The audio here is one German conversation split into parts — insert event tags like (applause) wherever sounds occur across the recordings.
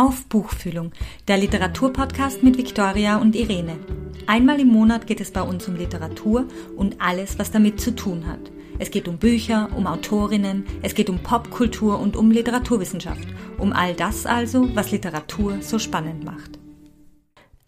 auf Buchfühlung, der Literaturpodcast mit Viktoria und Irene. Einmal im Monat geht es bei uns um Literatur und alles, was damit zu tun hat. Es geht um Bücher, um Autorinnen, es geht um Popkultur und um Literaturwissenschaft. Um all das also, was Literatur so spannend macht.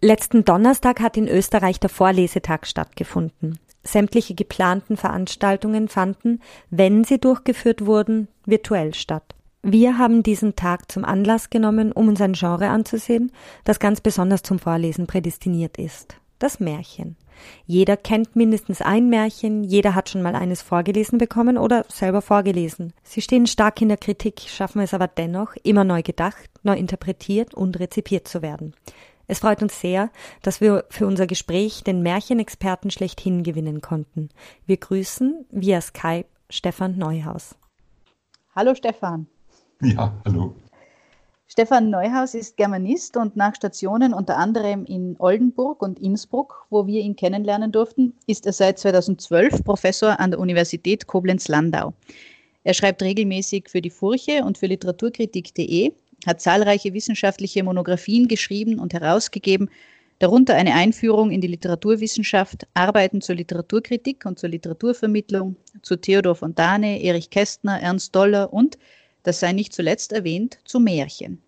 Letzten Donnerstag hat in Österreich der Vorlesetag stattgefunden. Sämtliche geplanten Veranstaltungen fanden, wenn sie durchgeführt wurden, virtuell statt. Wir haben diesen Tag zum Anlass genommen, um uns ein Genre anzusehen, das ganz besonders zum Vorlesen prädestiniert ist. Das Märchen. Jeder kennt mindestens ein Märchen, jeder hat schon mal eines vorgelesen bekommen oder selber vorgelesen. Sie stehen stark in der Kritik, schaffen es aber dennoch, immer neu gedacht, neu interpretiert und rezipiert zu werden. Es freut uns sehr, dass wir für unser Gespräch den Märchenexperten schlechthin gewinnen konnten. Wir grüßen via Skype Stefan Neuhaus. Hallo Stefan. (laughs) Ja, hallo. Stefan Neuhaus ist Germanist und nach Stationen unter anderem in Oldenburg und Innsbruck, wo wir ihn kennenlernen durften, ist er seit 2012 Professor an der Universität Koblenz-Landau. Er schreibt regelmäßig für die Furche und für literaturkritik.de, hat zahlreiche wissenschaftliche Monographien geschrieben und herausgegeben, darunter eine Einführung in die Literaturwissenschaft, Arbeiten zur Literaturkritik und zur Literaturvermittlung, zu Theodor Fontane, Erich Kästner, Ernst Doller und das sei nicht zuletzt erwähnt, zu Märchen.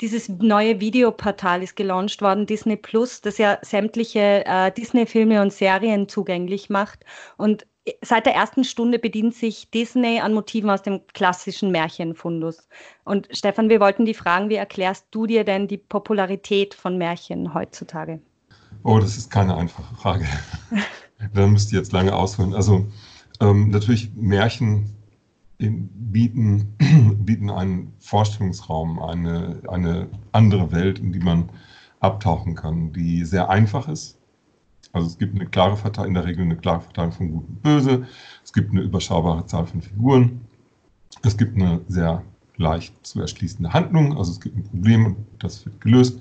Dieses neue Videoportal ist gelauncht worden, Disney Plus, das ja sämtliche äh, Disney-Filme und Serien zugänglich macht. Und seit der ersten Stunde bedient sich Disney an Motiven aus dem klassischen Märchenfundus. Und Stefan, wir wollten die fragen, wie erklärst du dir denn die Popularität von Märchen heutzutage? Oh, das ist keine einfache Frage. (laughs) da müsst ihr jetzt lange ausholen. Also ähm, natürlich Märchen bieten, (clears throat) bieten einen Vorstellungsraum, eine, eine andere Welt, in die man abtauchen kann, die sehr einfach ist. Also es gibt eine klare Verteilung, in der Regel eine klare Verteilung von Gut und Böse. Es gibt eine überschaubare Zahl von Figuren. Es gibt eine sehr leicht zu erschließende Handlung. Also es gibt ein Problem und das wird gelöst.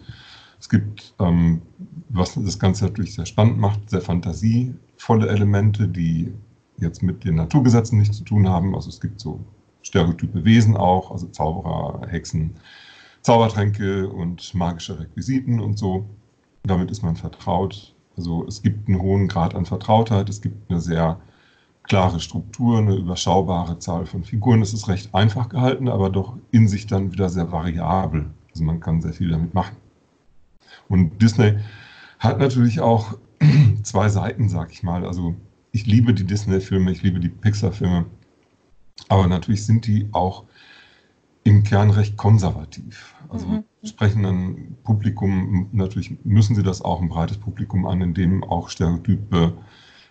Es gibt, ähm, was das Ganze natürlich sehr spannend macht, sehr fantasievolle Elemente, die jetzt mit den Naturgesetzen nichts zu tun haben. Also es gibt so stereotype Wesen auch, also Zauberer, Hexen, Zaubertränke und magische Requisiten und so. Damit ist man vertraut. Also es gibt einen hohen Grad an Vertrautheit, es gibt eine sehr klare Struktur, eine überschaubare Zahl von Figuren. Es ist recht einfach gehalten, aber doch in sich dann wieder sehr variabel. Also man kann sehr viel damit machen. Und Disney hat natürlich auch (clears throat) zwei Seiten, sag ich mal. Also ich liebe die Disney-Filme, ich liebe die Pixar-Filme, aber natürlich sind die auch im Kern recht konservativ. Also mhm. sprechen ein Publikum, natürlich müssen sie das auch ein breites Publikum an, in dem auch Stereotype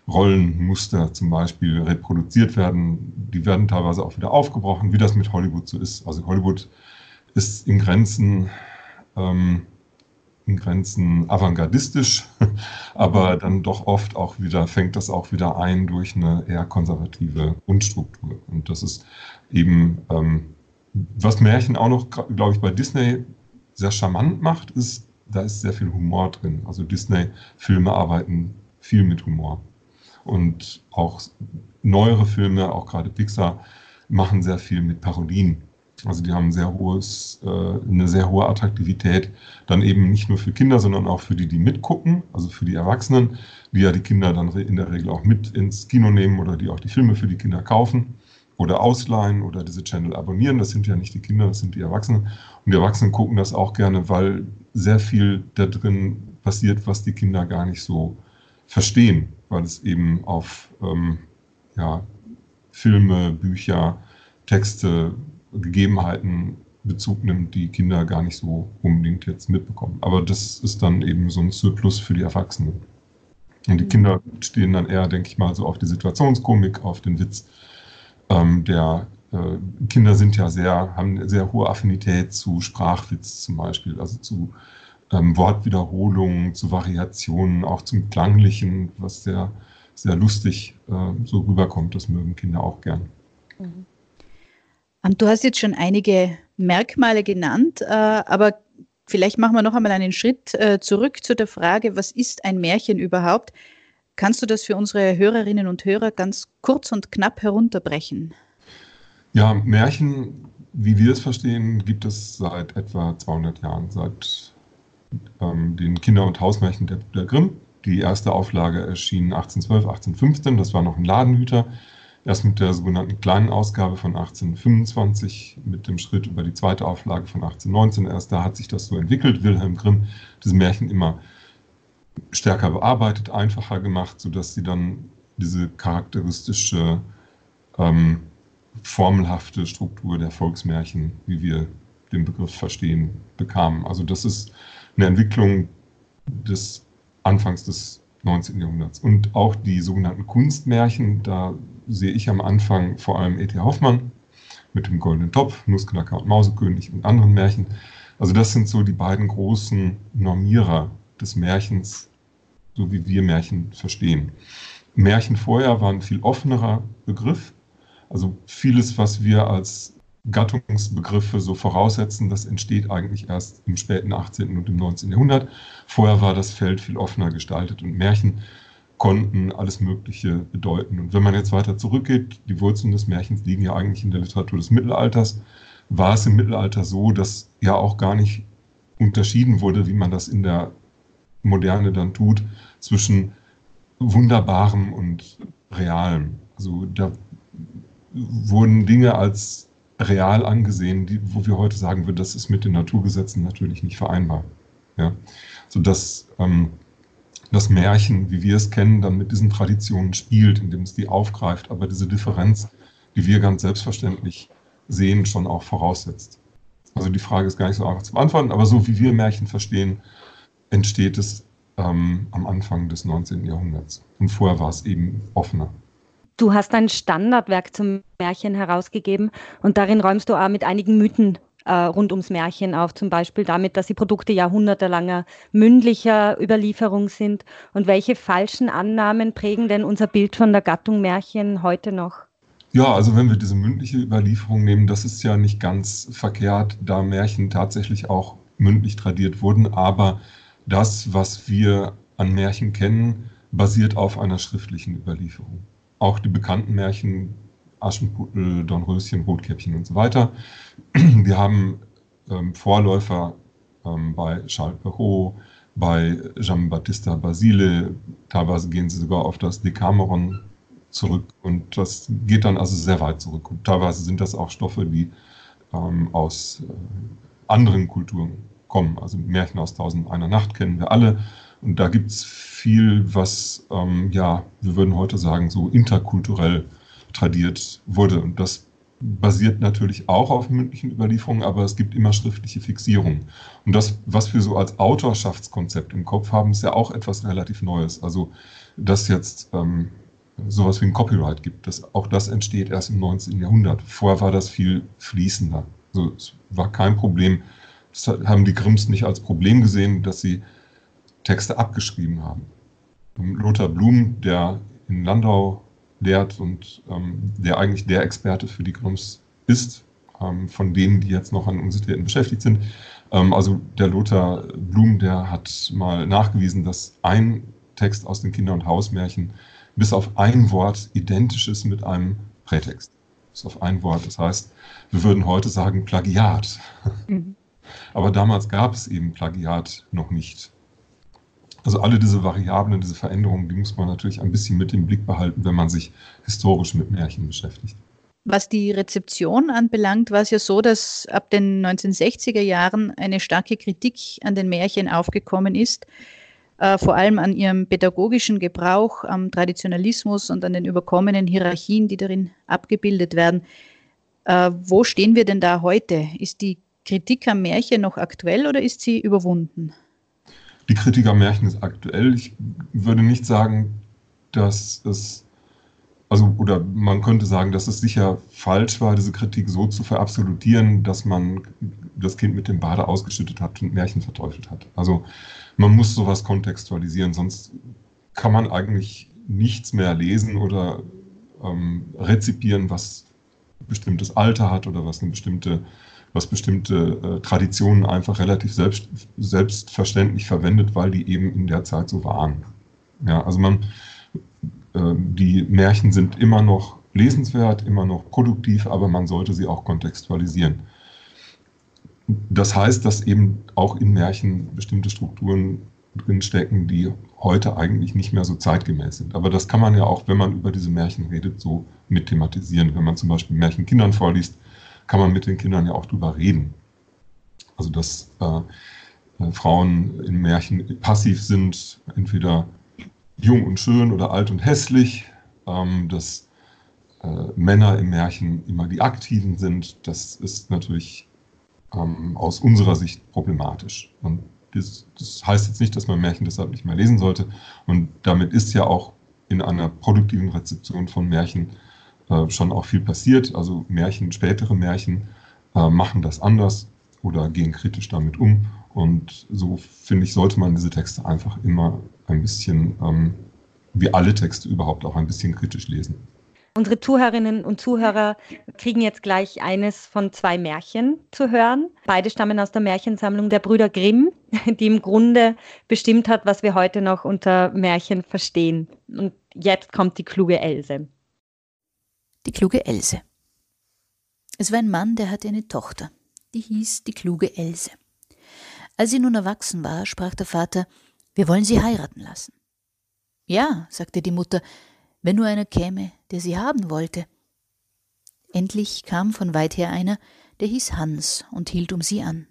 Rollenmuster zum Beispiel reproduziert werden. Die werden teilweise auch wieder aufgebrochen, wie das mit Hollywood so ist. Also Hollywood ist in Grenzen ähm, Grenzen avantgardistisch, (laughs) aber dann doch oft auch wieder, fängt das auch wieder ein durch eine eher konservative Grundstruktur. Und das ist eben, ähm, was Märchen auch noch, glaube ich, bei Disney sehr charmant macht, ist, da ist sehr viel Humor drin. Also Disney-Filme arbeiten viel mit Humor. Und auch neuere Filme, auch gerade Pixar, machen sehr viel mit Parodien. Also die haben sehr hohes, äh, eine sehr hohe Attraktivität, dann eben nicht nur für Kinder, sondern auch für die, die mitgucken, also für die Erwachsenen, die ja die Kinder dann in der Regel auch mit ins Kino nehmen oder die auch die Filme für die Kinder kaufen oder ausleihen oder diese Channel abonnieren. Das sind ja nicht die Kinder, das sind die Erwachsenen. Und die Erwachsenen gucken das auch gerne, weil sehr viel da drin passiert, was die Kinder gar nicht so verstehen, weil es eben auf ähm, ja, Filme, Bücher, Texte, Gegebenheiten Bezug nimmt, die Kinder gar nicht so unbedingt jetzt mitbekommen. Aber das ist dann eben so ein Zyklus für die Erwachsenen. Und die mhm. Kinder stehen dann eher, denke ich mal, so auf die Situationskomik, auf den Witz. Ähm, der äh, Kinder sind ja sehr, haben eine sehr hohe Affinität zu Sprachwitz zum Beispiel, also zu ähm, Wortwiederholungen, zu Variationen, auch zum Klanglichen, was sehr, sehr lustig äh, so rüberkommt. Das mögen Kinder auch gern. Mhm. Du hast jetzt schon einige Merkmale genannt, äh, aber vielleicht machen wir noch einmal einen Schritt äh, zurück zu der Frage, was ist ein Märchen überhaupt? Kannst du das für unsere Hörerinnen und Hörer ganz kurz und knapp herunterbrechen? Ja, Märchen wie wir es verstehen, gibt es seit etwa 200 Jahren, seit ähm, den Kinder- und Hausmärchen der, der Grimm. Die erste Auflage erschien 1812, 1815, das war noch ein Ladenhüter. Erst mit der sogenannten kleinen Ausgabe von 1825, mit dem Schritt über die zweite Auflage von 1819, erst da hat sich das so entwickelt. Wilhelm Grimm diese Märchen immer stärker bearbeitet, einfacher gemacht, sodass sie dann diese charakteristische, ähm, formelhafte Struktur der Volksmärchen, wie wir den Begriff verstehen, bekamen. Also das ist eine Entwicklung des Anfangs des 19. Jahrhunderts. Und auch die sogenannten Kunstmärchen, da sehe ich am Anfang vor allem E.T. Hoffmann mit dem Goldenen Topf, Nussknacker und Mausekönig und anderen Märchen. Also das sind so die beiden großen Normierer des Märchens, so wie wir Märchen verstehen. Märchen vorher waren ein viel offenerer Begriff. Also vieles, was wir als Gattungsbegriffe so voraussetzen, das entsteht eigentlich erst im späten 18. und im 19. Jahrhundert. Vorher war das Feld viel offener gestaltet und Märchen konnten alles Mögliche bedeuten. Und wenn man jetzt weiter zurückgeht, die Wurzeln des Märchens liegen ja eigentlich in der Literatur des Mittelalters, war es im Mittelalter so, dass ja auch gar nicht unterschieden wurde, wie man das in der Moderne dann tut, zwischen Wunderbarem und Realem. Also da wurden Dinge als real angesehen, die, wo wir heute sagen würden, das ist mit den Naturgesetzen natürlich nicht vereinbar. Ja? Sodass ähm, das Märchen, wie wir es kennen, dann mit diesen Traditionen spielt, indem es die aufgreift, aber diese Differenz, die wir ganz selbstverständlich sehen, schon auch voraussetzt. Also die Frage ist gar nicht so einfach zu beantworten, aber so wie wir Märchen verstehen, entsteht es ähm, am Anfang des 19. Jahrhunderts. Und vorher war es eben offener. Du hast ein Standardwerk zum Märchen herausgegeben und darin räumst du auch mit einigen Mythen äh, rund ums Märchen auf, zum Beispiel damit, dass sie Produkte jahrhundertelanger mündlicher Überlieferung sind. Und welche falschen Annahmen prägen denn unser Bild von der Gattung Märchen heute noch? Ja, also wenn wir diese mündliche Überlieferung nehmen, das ist ja nicht ganz verkehrt, da Märchen tatsächlich auch mündlich tradiert wurden, aber das, was wir an Märchen kennen, basiert auf einer schriftlichen Überlieferung auch die bekannten Märchen Aschenputtel, Dornröschen, Rotkäppchen und so weiter. (clears throat) Wir haben ähm, Vorläufer ähm, bei Charles Perrault, bei Jean-Baptista Basile, teilweise gehen sie sogar auf das Decameron zurück und das geht dann also sehr weit zurück. Und teilweise sind das auch Stoffe, die ähm, aus äh, anderen Kulturen kommen. Also Märchen aus Tausend einer Nacht kennen wir alle. Und da gibt es viel, was, ähm, ja, wir würden heute sagen, so interkulturell tradiert wurde. Und das basiert natürlich auch auf mündlichen Überlieferungen, aber es gibt immer schriftliche Fixierungen. Und das, was wir so als Autorschaftskonzept im Kopf haben, ist ja auch etwas relativ Neues. Also, dass jetzt ähm, sowas wie ein Copyright gibt, das, auch das entsteht erst im 19. Jahrhundert. Vorher war das viel fließender. Also, es war kein Problem. Das haben die Grimms nicht als Problem gesehen, dass sie Texte abgeschrieben haben. Lothar Blum, der in Landau lehrt und ähm, der eigentlich der Experte für die Grimms ist, ähm, von denen, die jetzt noch an Universitäten beschäftigt sind. Ähm, also der Lothar Blum, der hat mal nachgewiesen, dass ein Text aus den Kinder- und Hausmärchen bis auf ein Wort identisch ist mit einem Prätext. Bis auf ein Wort. Das heißt, wir würden heute sagen Plagiat. Mhm. (laughs) Aber damals gab es eben Plagiat noch nicht. Also alle diese Variablen, diese Veränderungen, die muss man natürlich ein bisschen mit im Blick behalten, wenn man sich historisch mit Märchen beschäftigt. Was die Rezeption anbelangt, war es ja so, dass ab den 1960er Jahren eine starke Kritik an den Märchen aufgekommen ist, äh, vor allem an ihrem pädagogischen Gebrauch, am Traditionalismus und an den überkommenen Hierarchien, die darin abgebildet werden. Äh, wo stehen wir denn da heute? Ist die Kritik am Märchen noch aktuell oder ist sie überwunden? Die Kritik am Märchen ist aktuell. Ich würde nicht sagen, dass es, also, oder man könnte sagen, dass es sicher falsch war, diese Kritik so zu verabsolutieren, dass man das Kind mit dem Bade ausgeschüttet hat und Märchen verteufelt hat. Also, man muss sowas kontextualisieren, sonst kann man eigentlich nichts mehr lesen oder ähm, rezipieren, was bestimmtes Alter hat oder was eine bestimmte was bestimmte äh, Traditionen einfach relativ selbst, selbstverständlich verwendet, weil die eben in der Zeit so waren. Ja, also man, äh, die Märchen sind immer noch lesenswert, immer noch produktiv, aber man sollte sie auch kontextualisieren. Das heißt, dass eben auch in Märchen bestimmte Strukturen drinstecken, die heute eigentlich nicht mehr so zeitgemäß sind. Aber das kann man ja auch, wenn man über diese Märchen redet, so mit thematisieren. Wenn man zum Beispiel Märchen Kindern vorliest, kann man mit den Kindern ja auch drüber reden. Also dass äh, äh, Frauen in Märchen passiv sind, entweder jung und schön oder alt und hässlich, ähm, dass äh, Männer im Märchen immer die Aktiven sind, das ist natürlich ähm, aus unserer Sicht problematisch. Und das, das, heißt jetzt nicht, dass man Märchen deshalb nicht mehr lesen sollte. Und damit ist ja auch in einer produktiven Rezeption von Märchen äh, schon auch viel passiert. Also Märchen, spätere Märchen äh, machen das anders oder gehen kritisch damit um. Und so finde ich, sollte man diese Texte einfach immer ein bisschen, ähm, wie alle Texte überhaupt, auch ein bisschen kritisch lesen. Unsere Zuhörerinnen und Zuhörer kriegen jetzt gleich eines von zwei Märchen zu hören. Beide stammen aus der Märchensammlung der Brüder Grimm, die im Grunde bestimmt hat, was wir heute noch unter Märchen verstehen. Und jetzt kommt die kluge Else. Die kluge Else. Es war ein Mann, der hatte eine Tochter, die hieß die kluge Else. Als sie nun erwachsen war, sprach der Vater, wir wollen sie heiraten lassen. Ja, sagte die Mutter, wenn nur einer käme, der sie haben wollte. Endlich kam von weit her einer, der hieß Hans und hielt um sie an.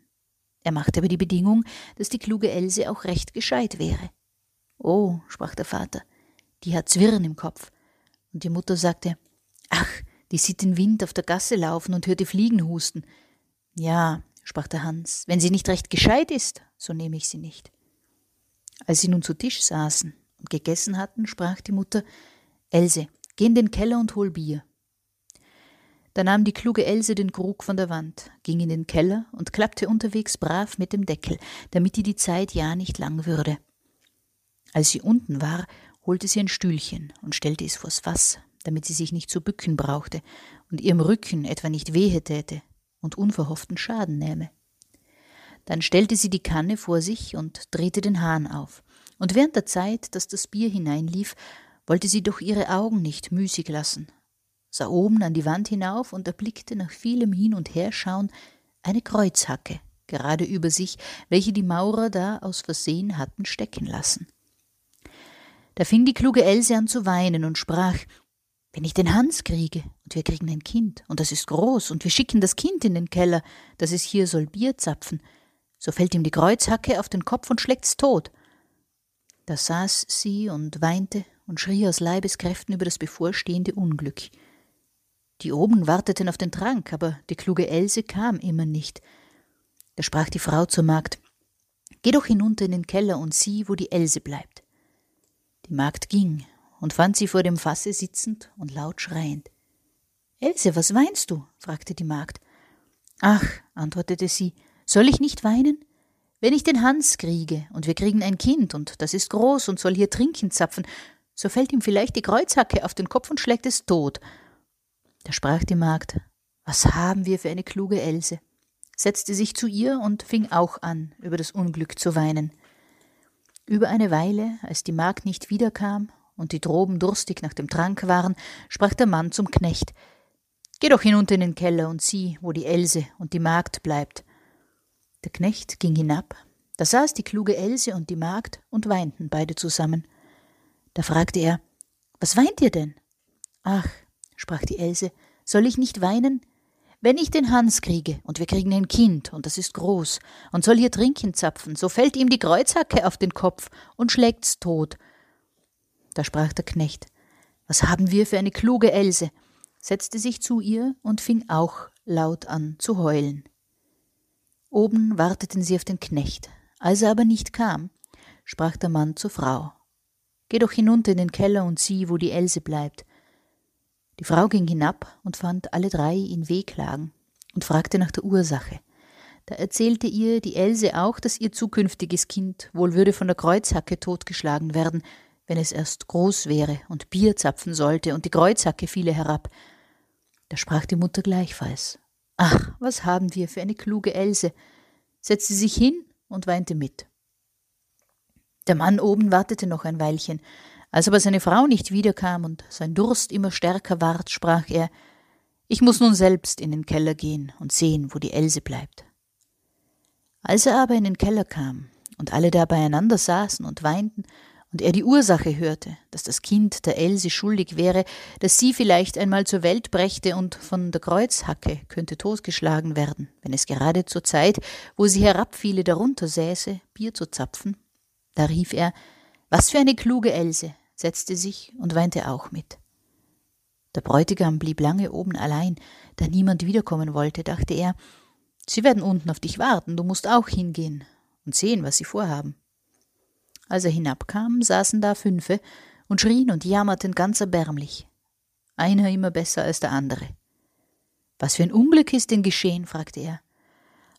Er machte aber die Bedingung, dass die kluge Else auch recht gescheit wäre. Oh, sprach der Vater, die hat Zwirren im Kopf. Und die Mutter sagte, ach, die sieht den Wind auf der Gasse laufen und hört die Fliegen husten. Ja, sprach der Hans, wenn sie nicht recht gescheit ist, so nehme ich sie nicht. Als sie nun zu Tisch saßen und gegessen hatten, sprach die Mutter, Else, geh in den Keller und hol Bier. Da nahm die kluge Else den Krug von der Wand, ging in den Keller und klappte unterwegs brav mit dem Deckel, damit ihr die Zeit ja nicht lang würde. Als sie unten war, holte sie ein Stühlchen und stellte es vors Fass, damit sie sich nicht zu bücken brauchte und ihrem Rücken etwa nicht wehe täte und unverhofften Schaden nähme. Dann stellte sie die Kanne vor sich und drehte den Hahn auf, und während der Zeit, dass das Bier hineinlief, wollte sie doch ihre Augen nicht müßig lassen, sah oben an die Wand hinauf und erblickte nach vielem Hin und Herschauen eine Kreuzhacke gerade über sich, welche die Maurer da aus Versehen hatten stecken lassen. Da fing die kluge Else an zu weinen und sprach Wenn ich den Hans kriege, und wir kriegen ein Kind, und das ist groß, und wir schicken das Kind in den Keller, dass es hier soll Bier zapfen, so fällt ihm die Kreuzhacke auf den Kopf und schlägt's tot. Da saß sie und weinte und schrie aus Leibeskräften über das bevorstehende Unglück. Die oben warteten auf den Trank, aber die kluge Else kam immer nicht. Da sprach die Frau zur Magd Geh doch hinunter in den Keller und sieh, wo die Else bleibt. Die Magd ging und fand sie vor dem Fasse sitzend und laut schreiend. Else, was weinst du? fragte die Magd. Ach, antwortete sie, soll ich nicht weinen? Wenn ich den Hans kriege und wir kriegen ein Kind und das ist groß und soll hier trinken zapfen, so fällt ihm vielleicht die Kreuzhacke auf den Kopf und schlägt es tot. Da sprach die Magd, was haben wir für eine kluge Else, setzte sich zu ihr und fing auch an, über das Unglück zu weinen. Über eine Weile, als die Magd nicht wiederkam und die Droben durstig nach dem Trank waren, sprach der Mann zum Knecht, Geh doch hinunter in den Keller und sieh, wo die Else und die Magd bleibt. Der Knecht ging hinab, da saß die kluge Else und die Magd und weinten beide zusammen. Da fragte er, was weint ihr denn? Ach, sprach die Else, soll ich nicht weinen? Wenn ich den Hans kriege und wir kriegen ein Kind und das ist groß und soll hier trinken zapfen, so fällt ihm die Kreuzhacke auf den Kopf und schlägt's tot. Da sprach der Knecht, was haben wir für eine kluge Else, setzte sich zu ihr und fing auch laut an zu heulen. Oben warteten sie auf den Knecht. Als er aber nicht kam, sprach der Mann zur Frau. Geh doch hinunter in den Keller und sieh, wo die Else bleibt. Die Frau ging hinab und fand alle drei in Wehklagen und fragte nach der Ursache. Da erzählte ihr die Else auch, dass ihr zukünftiges Kind wohl würde von der Kreuzhacke totgeschlagen werden, wenn es erst groß wäre und Bier zapfen sollte und die Kreuzhacke fiele herab. Da sprach die Mutter gleichfalls. Ach, was haben wir für eine kluge Else, setzte sich hin und weinte mit. Der Mann oben wartete noch ein Weilchen, Als aber seine Frau nicht wiederkam und sein Durst immer stärker ward, sprach er Ich muss nun selbst in den Keller gehen und sehen, wo die Else bleibt. Als er aber in den Keller kam und alle da beieinander saßen und weinten, und er die Ursache hörte, dass das Kind der Else schuldig wäre, dass sie vielleicht einmal zur Welt brächte und von der Kreuzhacke könnte totgeschlagen werden, wenn es gerade zur Zeit, wo sie herabfiele, darunter säße, Bier zu zapfen, da rief er Was für eine kluge Else, setzte sich und weinte auch mit. Der Bräutigam blieb lange oben allein, da niemand wiederkommen wollte, dachte er, Sie werden unten auf dich warten, du musst auch hingehen und sehen, was sie vorhaben. Als er hinabkam, saßen da fünfe und schrien und jammerten ganz erbärmlich. Einer immer besser als der andere. Was für ein Unglück ist denn geschehen? fragte er.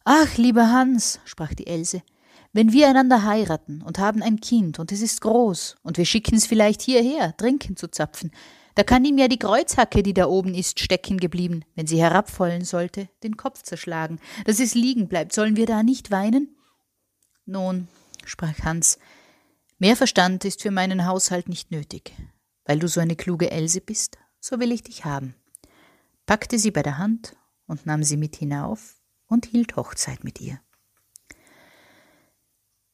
Ach, lieber Hans, sprach die Else, wenn wir einander heiraten und haben ein Kind und es ist groß und wir schicken es vielleicht hierher, trinken zu zapfen, da kann ihm ja die Kreuzhacke, die da oben ist, stecken geblieben, wenn sie herabfallen sollte, den Kopf zerschlagen, dass es liegen bleibt. Sollen wir da nicht weinen? Nun, sprach Hans, Mehr Verstand ist für meinen Haushalt nicht nötig. Weil du so eine kluge Else bist, so will ich dich haben. Packte sie bei der Hand und nahm sie mit hinauf und hielt Hochzeit mit ihr.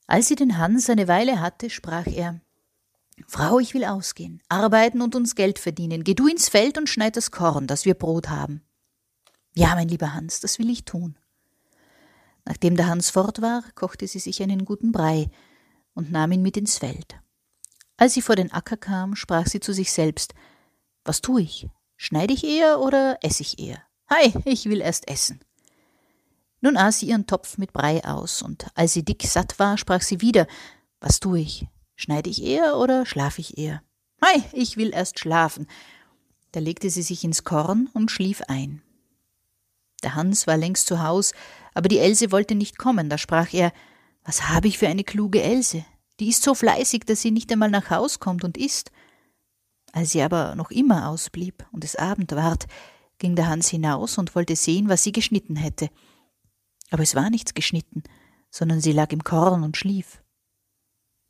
Als sie den Hans eine Weile hatte, sprach er Frau, ich will ausgehen, arbeiten und uns Geld verdienen. Geh du ins Feld und schneid das Korn, dass wir Brot haben. Ja, mein lieber Hans, das will ich tun. Nachdem der Hans fort war, kochte sie sich einen guten Brei, und nahm ihn mit ins Feld. Als sie vor den Acker kam, sprach sie zu sich selbst Was tue ich? Schneide ich eher oder esse ich eher? Hei, ich will erst essen. Nun aß sie ihren Topf mit Brei aus, und als sie dick satt war, sprach sie wieder Was tue ich? Schneide ich eher oder schlafe ich eher? Hei, ich will erst schlafen. Da legte sie sich ins Korn und schlief ein. Der Hans war längst zu Haus, aber die Else wollte nicht kommen, da sprach er was habe ich für eine kluge Else? Die ist so fleißig, dass sie nicht einmal nach Haus kommt und isst. Als sie aber noch immer ausblieb und es Abend ward, ging der Hans hinaus und wollte sehen, was sie geschnitten hätte. Aber es war nichts geschnitten, sondern sie lag im Korn und schlief.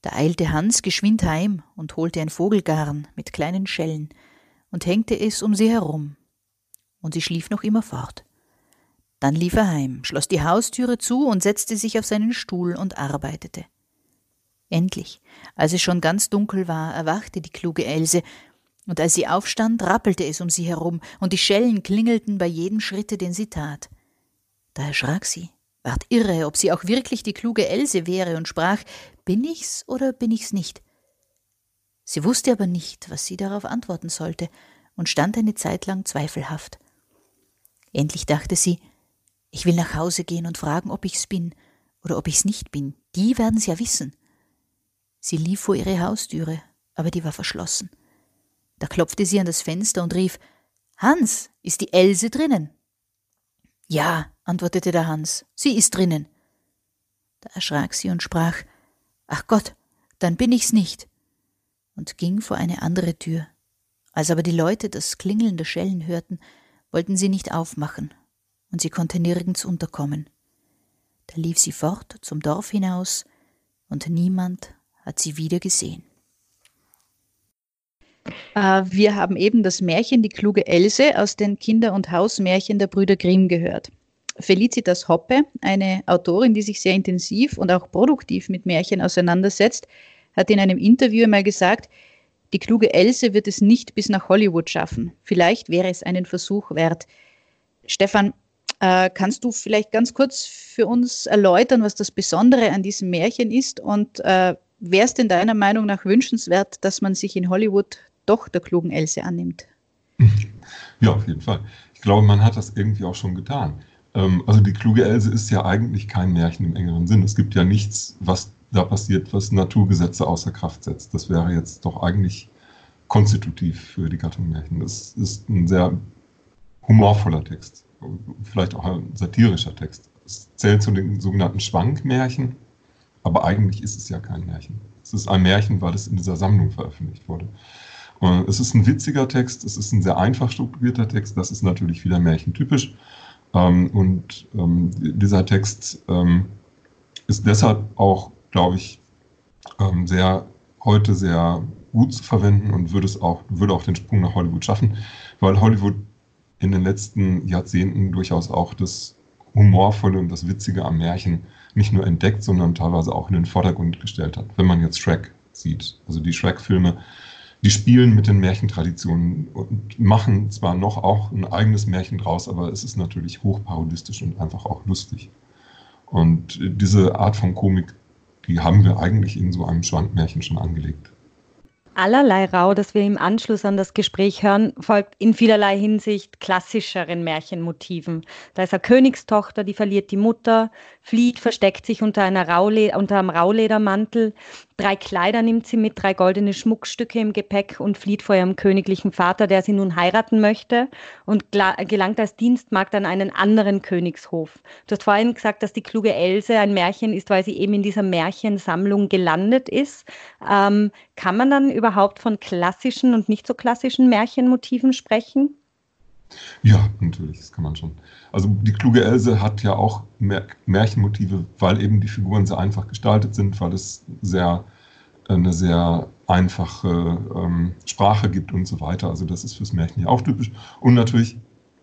Da eilte Hans geschwind heim und holte ein Vogelgarn mit kleinen Schellen und hängte es um sie herum. Und sie schlief noch immer fort. Dann lief er heim, schloss die Haustüre zu und setzte sich auf seinen Stuhl und arbeitete. Endlich, als es schon ganz dunkel war, erwachte die kluge Else, und als sie aufstand, rappelte es um sie herum, und die Schellen klingelten bei jedem Schritte, den sie tat. Da erschrak sie, ward irre, ob sie auch wirklich die kluge Else wäre, und sprach Bin ich's oder bin ich's nicht? Sie wusste aber nicht, was sie darauf antworten sollte, und stand eine Zeit lang zweifelhaft. Endlich dachte sie, ich will nach Hause gehen und fragen, ob ich's bin oder ob ich's nicht bin. Die werden's ja wissen. Sie lief vor ihre Haustüre, aber die war verschlossen. Da klopfte sie an das Fenster und rief Hans, ist die Else drinnen? Ja, antwortete der Hans, sie ist drinnen. Da erschrak sie und sprach Ach Gott, dann bin ich's nicht, und ging vor eine andere Tür. Als aber die Leute das Klingeln der Schellen hörten, wollten sie nicht aufmachen und sie konnte nirgends unterkommen. Da lief sie fort zum Dorf hinaus, und niemand hat sie wieder gesehen. Äh, wir haben eben das Märchen Die kluge Else aus den Kinder- und Hausmärchen der Brüder Grimm gehört. Felicitas Hoppe, eine Autorin, die sich sehr intensiv und auch produktiv mit Märchen auseinandersetzt, hat in einem Interview einmal gesagt, die kluge Else wird es nicht bis nach Hollywood schaffen. Vielleicht wäre es einen Versuch wert. Stefan, äh, kannst du vielleicht ganz kurz für uns erläutern, was das Besondere an diesem Märchen ist und äh, wäre es denn deiner Meinung nach wünschenswert, dass man sich in Hollywood doch der klugen Else annimmt? (laughs) Ja, auf jeden Fall. Ich glaube, man hat das irgendwie auch schon getan. Ähm, also die kluge Else ist ja eigentlich kein Märchen im engeren Sinn. Es gibt ja nichts, was da passiert, was Naturgesetze außer Kraft setzt. Das wäre jetzt doch eigentlich konstitutiv für die Gattung Märchen. Das ist ein sehr humorvoller Text vielleicht auch ein satirischer Text. Es zählt zu den sogenannten Schwankmärchen, aber eigentlich ist es ja kein Märchen. Es ist ein Märchen, weil es in dieser Sammlung veröffentlicht wurde. Es ist ein witziger Text, es ist ein sehr einfach strukturierter Text, das ist natürlich wieder märchentypisch. Ähm, und ähm, dieser Text ähm, ist deshalb auch, glaube ich, sehr heute sehr gut zu verwenden und würde es auch, würde auch den Sprung nach Hollywood schaffen, weil Hollywood in den letzten Jahrzehnten durchaus auch das Humorvolle und das Witzige am Märchen nicht nur entdeckt, sondern teilweise auch in den Vordergrund gestellt hat. Wenn man jetzt Shrek sieht, also die Shrek-Filme, die spielen mit den Märchentraditionen und machen zwar noch auch ein eigenes Märchen draus, aber es ist natürlich hochparodistisch und einfach auch lustig. Und diese Art von Komik, die haben wir eigentlich in so einem Schwankmärchen schon angelegt allerlei Rau, das wir im Anschluss an das Gespräch hören, folgt in vielerlei Hinsicht klassischeren Märchenmotiven. Da ist eine Königstochter, die verliert die Mutter, flieht, versteckt sich unter, einer Raule unter einem Rauledermantel. Drei Kleider nimmt sie mit, drei goldene Schmuckstücke im Gepäck und flieht vor ihrem königlichen Vater, der sie nun heiraten möchte und gelangt als Dienstmagd an einen anderen Königshof. Du hast vorhin gesagt, dass die kluge Else ein Märchen ist, weil sie eben in dieser Märchensammlung gelandet ist. Ähm, kann man dann überhaupt von klassischen und nicht so klassischen Märchenmotiven sprechen? Ja, natürlich, das kann man schon. Also die kluge Else hat ja auch Märchenmotive, weil eben die Figuren sehr einfach gestaltet sind, weil es sehr eine sehr einfache ähm, Sprache gibt und so weiter. Also das ist fürs Märchen ja auch typisch. Und natürlich,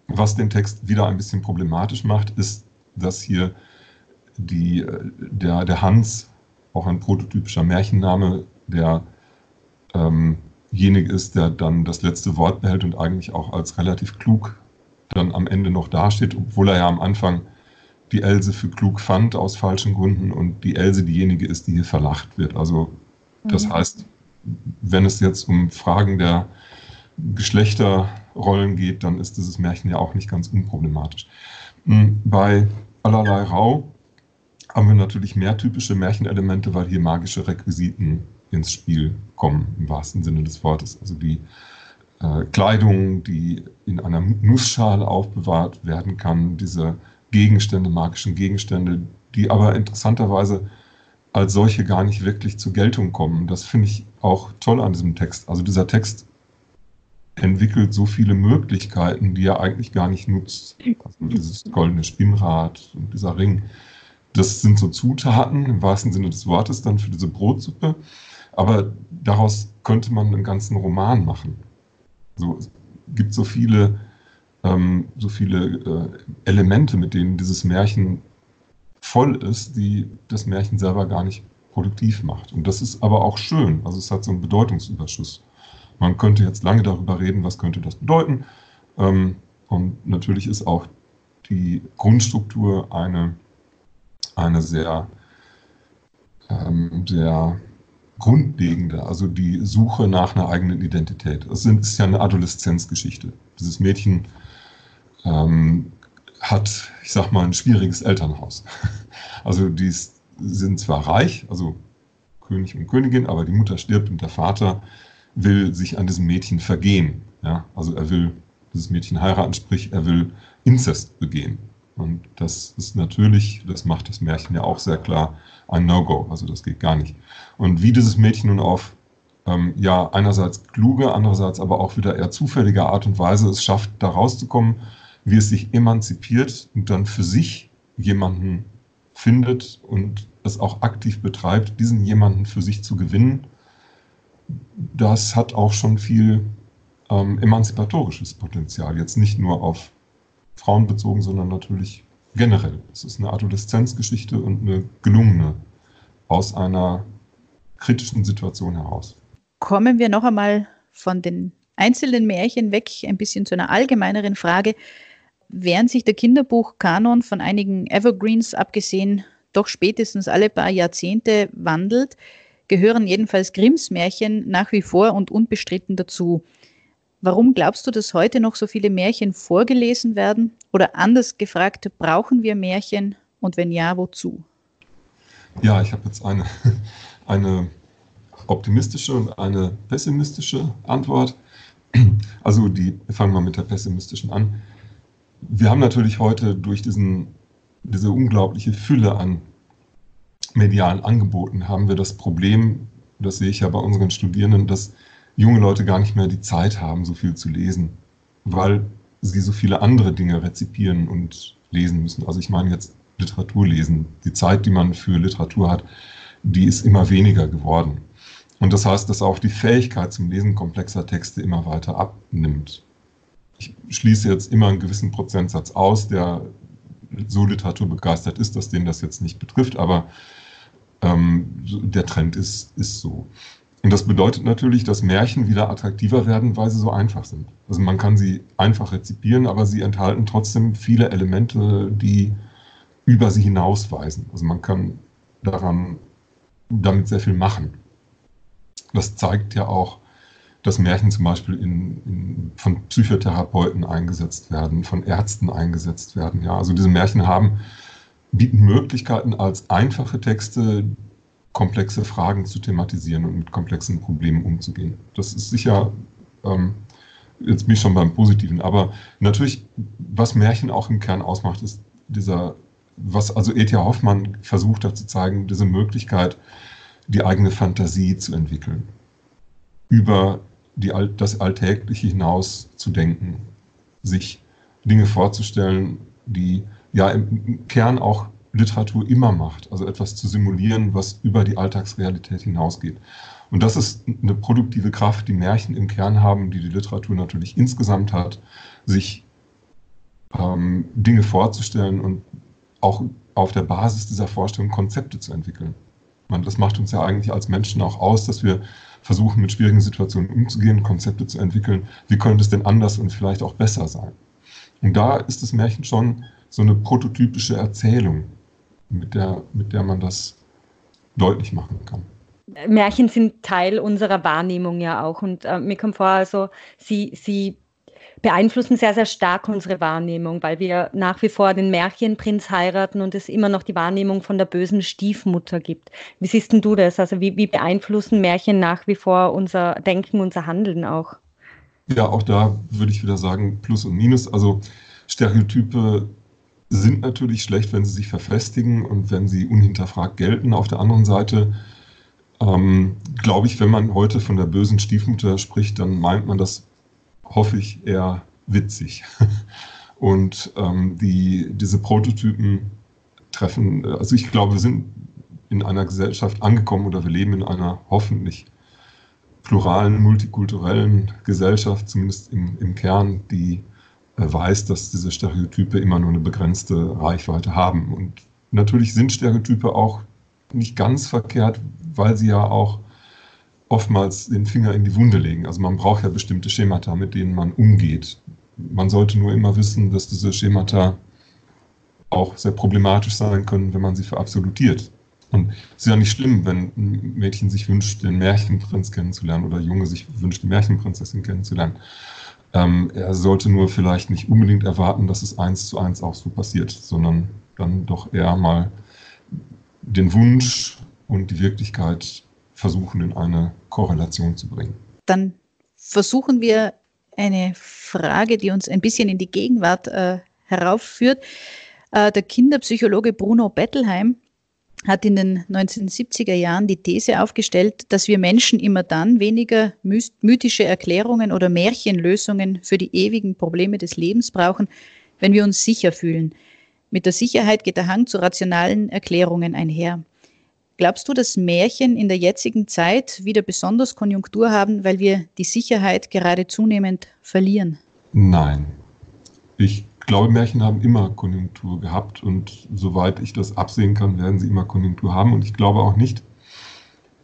was den Text wieder ein bisschen problematisch macht, ist, dass hier die, äh, der, der Hans, auch ein prototypischer Märchenname, der ähm, derjenige ist, der dann das letzte Wort behält und eigentlich auch als relativ klug dann am Ende noch dasteht, obwohl er ja am Anfang die Else für klug fand aus falschen Gründen und die Else diejenige ist, die hier verlacht wird. Also das mhm. heißt, wenn es jetzt um Fragen der Geschlechterrollen geht, dann ist dieses Märchen ja auch nicht ganz unproblematisch. Hm, bei allerlei Rau haben wir natürlich mehr typische Märchenelemente, weil hier magische Requisiten ins Spiel kommen, im wahrsten Sinne des Wortes. Also die äh, Kleidung, die in einer Nussschale aufbewahrt werden kann, diese Gegenstände, magischen Gegenstände, die aber interessanterweise als solche gar nicht wirklich zur Geltung kommen. Das finde ich auch toll an diesem Text. Also dieser Text entwickelt so viele Möglichkeiten, die er eigentlich gar nicht nutzt. Also dieses goldene Spinnrad und dieser Ring, das sind so Zutaten im wahrsten Sinne des Wortes dann für diese Brotsuppe. Aber daraus könnte man einen ganzen Roman machen. So, es gibt so viele, ähm, so viele äh, Elemente, mit denen dieses Märchen voll ist, die das Märchen selber gar nicht produktiv macht. Und das ist aber auch schön. Also es hat so einen Bedeutungsüberschuss. Man könnte jetzt lange darüber reden, was könnte das bedeuten. Ähm, und natürlich ist auch die Grundstruktur eine, eine sehr, ähm, sehr grundlegende, also die Suche nach einer eigenen Identität. Es ist ja eine Adoleszenzgeschichte. Dieses Mädchen ähm, hat, ich sag mal, ein schwieriges Elternhaus. (laughs) Also die sind zwar reich, also König und Königin, aber die Mutter stirbt und der Vater will sich an diesem Mädchen vergehen. Ja? Also er will dieses Mädchen heiraten, sprich er will Inzest begehen. Und das ist natürlich, das macht das Märchen ja auch sehr klar, ein No-Go. Also das geht gar nicht. Und wie dieses Mädchen nun auf ähm, ja einerseits kluge, andererseits aber auch wieder eher zufällige Art und Weise es schafft, da rauszukommen, wie es sich emanzipiert und dann für sich jemanden findet und es auch aktiv betreibt, diesen jemanden für sich zu gewinnen, das hat auch schon viel ähm, emanzipatorisches Potenzial. Jetzt nicht nur auf Frauen bezogen, sondern natürlich generell. Es ist eine Adoleszenzgeschichte und eine gelungene aus einer kritischen Situation heraus. Kommen wir noch einmal von den einzelnen Märchen weg, ein bisschen zu einer allgemeineren Frage. Während sich der Kinderbuchkanon von einigen Evergreens abgesehen doch spätestens alle paar Jahrzehnte wandelt, gehören jedenfalls Grimms Märchen nach wie vor und unbestritten dazu. Warum glaubst du, dass heute noch so viele Märchen vorgelesen werden? Oder anders gefragt, brauchen wir Märchen? Und wenn ja, wozu? Ja, ich habe jetzt eine, (laughs) eine optimistische und eine pessimistische Antwort. (clears throat) Also die, fangen wir mit der pessimistischen an. Wir haben natürlich heute durch diesen, diese unglaubliche Fülle an medialen Angeboten, haben wir das Problem, das sehe ich ja bei unseren Studierenden, dass junge Leute gar nicht mehr die Zeit haben, so viel zu lesen, weil sie so viele andere Dinge rezipieren und lesen müssen. Also ich meine jetzt Literatur lesen. Die Zeit, die man für Literatur hat, die ist immer weniger geworden. Und das heißt, dass auch die Fähigkeit zum Lesen komplexer Texte immer weiter abnimmt. Ich schließe jetzt immer einen gewissen Prozentsatz aus, der so literaturbegeistert ist, dass den das jetzt nicht betrifft, aber ähm, der Trend ist, ist so. Und das bedeutet natürlich, dass Märchen wieder attraktiver werden, weil sie so einfach sind. Also man kann sie einfach rezipieren, aber sie enthalten trotzdem viele Elemente, die über sie hinausweisen. Also man kann daran damit sehr viel machen. Das zeigt ja auch, dass Märchen zum Beispiel in, in, von Psychotherapeuten eingesetzt werden, von Ärzten eingesetzt werden. Ja, also diese Märchen haben, bieten Möglichkeiten als einfache Texte komplexe Fragen zu thematisieren und mit komplexen Problemen umzugehen. Das ist sicher, ähm, jetzt bin ich schon beim Positiven, aber natürlich, was Märchen auch im Kern ausmacht, ist dieser, was also E.T.A. Hoffmann versucht hat zu zeigen, diese Möglichkeit, die eigene Fantasie zu entwickeln, über die, das Alltägliche hinaus zu denken, sich Dinge vorzustellen, die ja im Kern auch Literatur immer macht, also etwas zu simulieren, was über die Alltagsrealität hinausgeht. Und das ist eine produktive Kraft, die Märchen im Kern haben, die die Literatur natürlich insgesamt hat, sich ähm, Dinge vorzustellen und auch auf der Basis dieser Vorstellung Konzepte zu entwickeln. Man, das macht uns ja eigentlich als Menschen auch aus, dass wir versuchen, mit schwierigen Situationen umzugehen, Konzepte zu entwickeln. Wie könnte es denn anders und vielleicht auch besser sein? Und da ist das Märchen schon so eine prototypische Erzählung, mit der, mit der man das deutlich machen kann. Märchen sind Teil unserer Wahrnehmung ja auch. Und äh, mir kommt vor, also sie, sie beeinflussen sehr, sehr stark unsere Wahrnehmung, weil wir nach wie vor den Märchenprinz heiraten und es immer noch die Wahrnehmung von der bösen Stiefmutter gibt. Wie siehst denn du das? Also wie, wie beeinflussen Märchen nach wie vor unser Denken, unser Handeln auch? Ja, auch da würde ich wieder sagen, Plus und Minus. Also Stereotype sind natürlich schlecht, wenn sie sich verfestigen und wenn sie unhinterfragt gelten. Auf der anderen Seite ähm, glaube ich, wenn man heute von der bösen Stiefmutter spricht, dann meint man das, hoffe ich, eher witzig. (laughs) und ähm, die, diese Prototypen treffen, also ich glaube, wir sind in einer Gesellschaft angekommen oder wir leben in einer hoffentlich pluralen, multikulturellen Gesellschaft, zumindest im, im Kern, die weiß, dass diese Stereotype immer nur eine begrenzte Reichweite haben. Und natürlich sind Stereotype auch nicht ganz verkehrt, weil sie ja auch oftmals den Finger in die Wunde legen. Also man braucht ja bestimmte Schemata, mit denen man umgeht. Man sollte nur immer wissen, dass diese Schemata auch sehr problematisch sein können, wenn man sie verabsolutiert. Und es ist ja nicht schlimm, wenn ein Mädchen sich wünscht, den Märchenprinz kennenzulernen oder ein Junge sich wünscht, die Märchenprinzessin kennenzulernen. Ähm, er sollte nur vielleicht nicht unbedingt erwarten, dass es eins zu eins auch so passiert, sondern dann doch eher mal den Wunsch und die Wirklichkeit versuchen in eine Korrelation zu bringen. Dann versuchen wir eine Frage, die uns ein bisschen in die Gegenwart äh, heraufführt. Äh, der Kinderpsychologe Bruno Bettelheim hat in den 1970er Jahren die These aufgestellt, dass wir Menschen immer dann weniger mythische Erklärungen oder Märchenlösungen für die ewigen Probleme des Lebens brauchen, wenn wir uns sicher fühlen. Mit der Sicherheit geht der Hang zu rationalen Erklärungen einher. Glaubst du, dass Märchen in der jetzigen Zeit wieder besonders Konjunktur haben, weil wir die Sicherheit gerade zunehmend verlieren? Nein. Ich glaube, Märchen haben immer Konjunktur gehabt und soweit ich das absehen kann, werden sie immer Konjunktur haben. Und ich glaube auch nicht,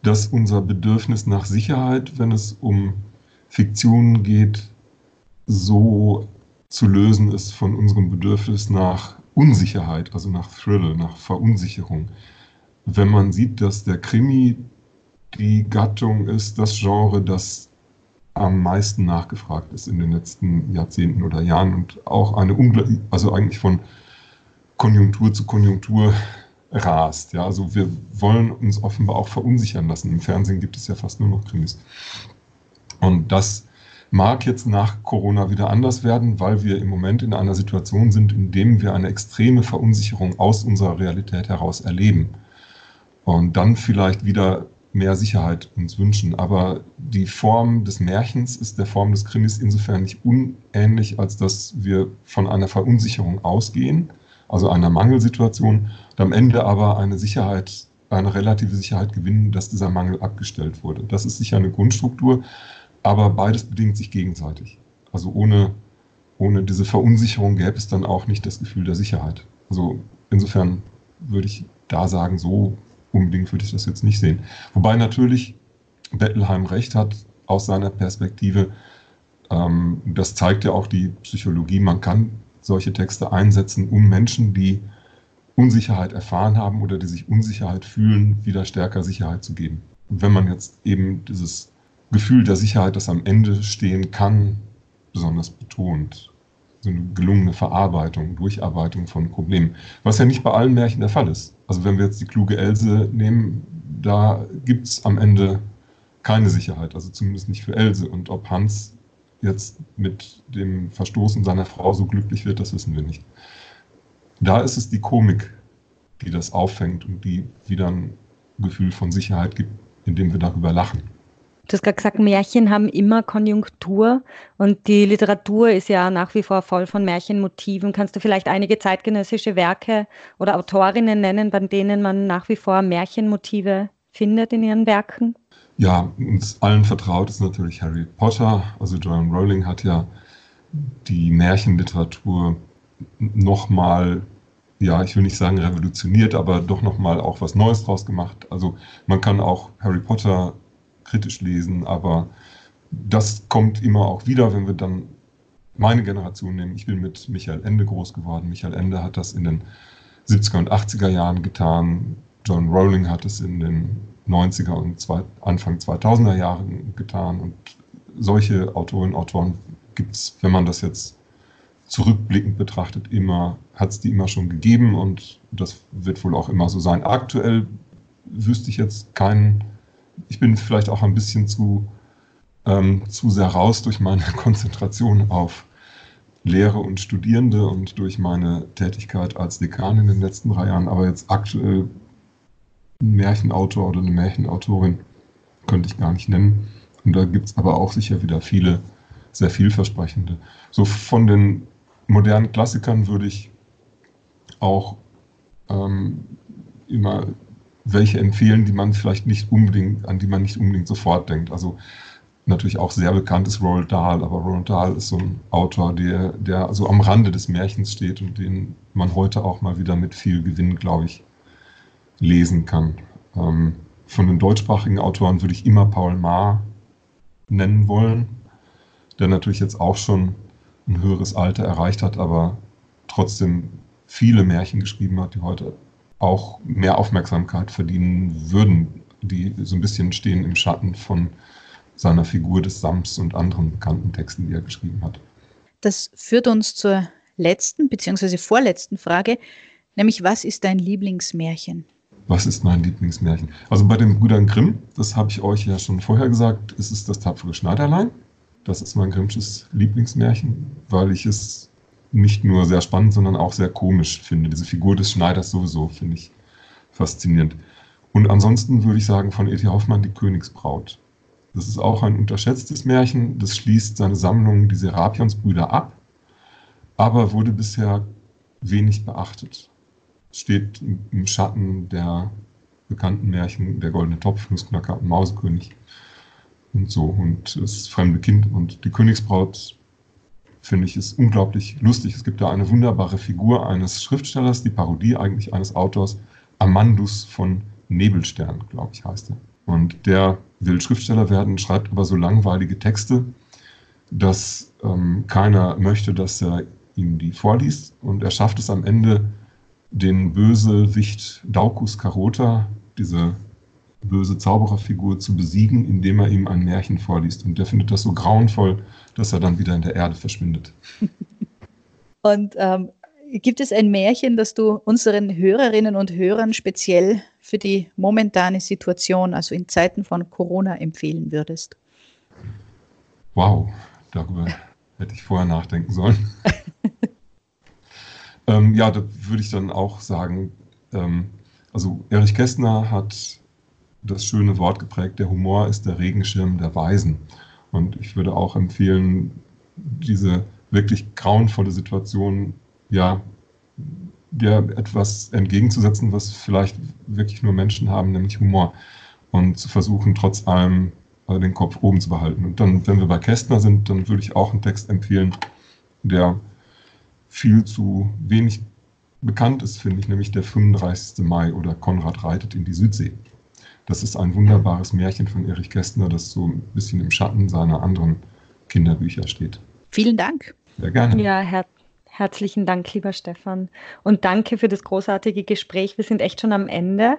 dass unser Bedürfnis nach Sicherheit, wenn es um Fiktionen geht, so zu lösen ist von unserem Bedürfnis nach Unsicherheit, also nach Thriller, nach Verunsicherung. Wenn man sieht, dass der Krimi die Gattung ist, das Genre, das am meisten nachgefragt ist in den letzten Jahrzehnten oder Jahren und auch eine unglaublich, also eigentlich von Konjunktur zu Konjunktur rast. Ja, also wir wollen uns offenbar auch verunsichern lassen. Im Fernsehen gibt es ja fast nur noch Krimis. Und das mag jetzt nach Corona wieder anders werden, weil wir im Moment in einer Situation sind, in dem wir eine extreme Verunsicherung aus unserer Realität heraus erleben. Und dann vielleicht wieder mehr Sicherheit uns wünschen. Aber die Form des Märchens ist der Form des Krimis insofern nicht unähnlich, als dass wir von einer Verunsicherung ausgehen, also einer Mangelsituation, und am Ende aber eine Sicherheit eine relative Sicherheit gewinnen, dass dieser Mangel abgestellt wurde. Das ist sicher eine Grundstruktur, aber beides bedingt sich gegenseitig. Also ohne, ohne diese Verunsicherung gäbe es dann auch nicht das Gefühl der Sicherheit. Also insofern würde ich da sagen, so unbedingt würde ich das jetzt nicht sehen. Wobei natürlich Bettelheim recht hat aus seiner Perspektive. Ähm, das zeigt ja auch die Psychologie. Man kann solche Texte einsetzen, um Menschen, die Unsicherheit erfahren haben oder die sich Unsicherheit fühlen, wieder stärker Sicherheit zu geben. Wenn man jetzt eben dieses Gefühl der Sicherheit, das am Ende stehen kann, besonders betont, so eine gelungene Verarbeitung, Durcharbeitung von Problemen, was ja nicht bei allen Märchen der Fall ist. Also wenn wir jetzt die kluge Else nehmen, da gibt es am Ende keine Sicherheit, also zumindest nicht für Else. Und ob Hans jetzt mit dem Verstoßen seiner Frau so glücklich wird, das wissen wir nicht. Da ist es die Komik, die das auffängt und die wieder ein Gefühl von Sicherheit gibt, indem wir darüber lachen. Du hast gerade gesagt, Märchen haben immer Konjunktur und die Literatur ist ja nach wie vor voll von Märchenmotiven. Kannst du vielleicht einige zeitgenössische Werke oder Autorinnen nennen, bei denen man nach wie vor Märchenmotive findet in ihren Werken? Ja, uns allen vertraut ist natürlich Harry Potter. Also Joan Rowling hat ja die Märchenliteratur nochmal, ja, ich will nicht sagen revolutioniert, aber doch nochmal auch was Neues draus gemacht. Also man kann auch Harry Potter kritisch lesen, aber das kommt immer auch wieder, wenn wir dann meine Generation nehmen. Ich bin mit Michael Ende groß geworden. Michael Ende hat das in den 70er und 80er Jahren getan. John Rowling hat es in den 90er und zwei, Anfang 2000er Jahren getan. Und solche Autorinnen und Autoren gibt es, wenn man das jetzt zurückblickend betrachtet, immer, hat es die immer schon gegeben und das wird wohl auch immer so sein. Aktuell wüsste ich jetzt keinen, ich bin vielleicht auch ein bisschen zu, ähm, zu sehr raus durch meine (laughs) Konzentration auf Lehre und Studierende und durch meine Tätigkeit als Dekan in den letzten drei Jahren, aber jetzt aktuell ein Märchenautor oder eine Märchenautorin könnte ich gar nicht nennen. Und da gibt es aber auch sicher wieder viele sehr vielversprechende. So von den modernen Klassikern würde ich auch ähm, immer welche empfehlen, die man vielleicht nicht unbedingt, an die man nicht unbedingt sofort denkt. Also natürlich auch sehr bekannt ist Roald Dahl, aber Roald Dahl ist so ein Autor, der, der so am Rande des Märchens steht und den man heute auch mal wieder mit viel Gewinn, glaube ich, lesen kann. Ähm, von den deutschsprachigen Autoren würde ich immer Paul Maar nennen wollen, der natürlich jetzt auch schon ein höheres Alter erreicht hat, aber trotzdem viele Märchen geschrieben hat, die heute auch mehr Aufmerksamkeit verdienen würden, die so ein bisschen stehen im Schatten von seiner Figur des Sams und anderen bekannten Texten, die er geschrieben hat. Das führt uns zur letzten bzw. vorletzten Frage, nämlich was ist dein Lieblingsmärchen? Was ist mein Lieblingsmärchen? Also bei den Brüdern Grimm, das habe ich euch ja schon vorher gesagt, ist es das tapfere Schneiderlein. Das ist mein Grimmsches Lieblingsmärchen, weil ich es nicht nur sehr spannend, sondern auch sehr komisch finde. Diese Figur des Schneiders sowieso finde ich faszinierend. Und ansonsten würde ich sagen von E.T. Hoffmann die Königsbraut. Das ist auch ein unterschätztes Märchen. Das schließt seine Sammlung Die Serapionsbrüder ab, aber wurde bisher wenig beachtet. Steht im Schatten der bekannten Märchen Der goldene Topf, Nussknacker und Mausekönig und so und das fremde Kind und die Königsbraut finde ich ist unglaublich lustig. Es gibt da eine wunderbare Figur eines Schriftstellers, die Parodie eigentlich eines Autors, Amandus von Nebelstern, glaube ich, heißt er. Und der will Schriftsteller werden, schreibt aber so langweilige Texte, dass ähm, keiner möchte, dass er ihm die vorliest. Und er schafft es am Ende, den Bösewicht Daucus Carota, diese böse Zaubererfigur zu besiegen, indem er ihm ein Märchen vorliest. Und der findet das so grauenvoll, dass er dann wieder in der Erde verschwindet. (laughs) Und ähm, gibt es ein Märchen, das du unseren Hörerinnen und Hörern speziell für die momentane Situation, also in Zeiten von Corona, empfehlen würdest? Wow, darüber hätte ich vorher nachdenken sollen. (laughs) ähm, ja, da würde ich dann auch sagen, ähm, also Erich Kästner hat das schöne Wort geprägt, der Humor ist der Regenschirm der Weisen. Und ich würde auch empfehlen, diese wirklich grauenvolle Situation ja der etwas entgegenzusetzen, was vielleicht wirklich nur Menschen haben, nämlich Humor. Und zu versuchen, trotz allem also den Kopf oben zu behalten. Und dann, wenn wir bei Kästner sind, dann würde ich auch einen Text empfehlen, der viel zu wenig bekannt ist, finde ich, nämlich der 35. Mai oder Konrad reitet in die Südsee. Das ist ein wunderbares Märchen von Erich Kästner, das so ein bisschen im Schatten seiner anderen Kinderbücher steht. Vielen Dank. Sehr gerne. Ja, Herr Herzlichen Dank, lieber Stefan. Und danke für das großartige Gespräch. Wir sind echt schon am Ende.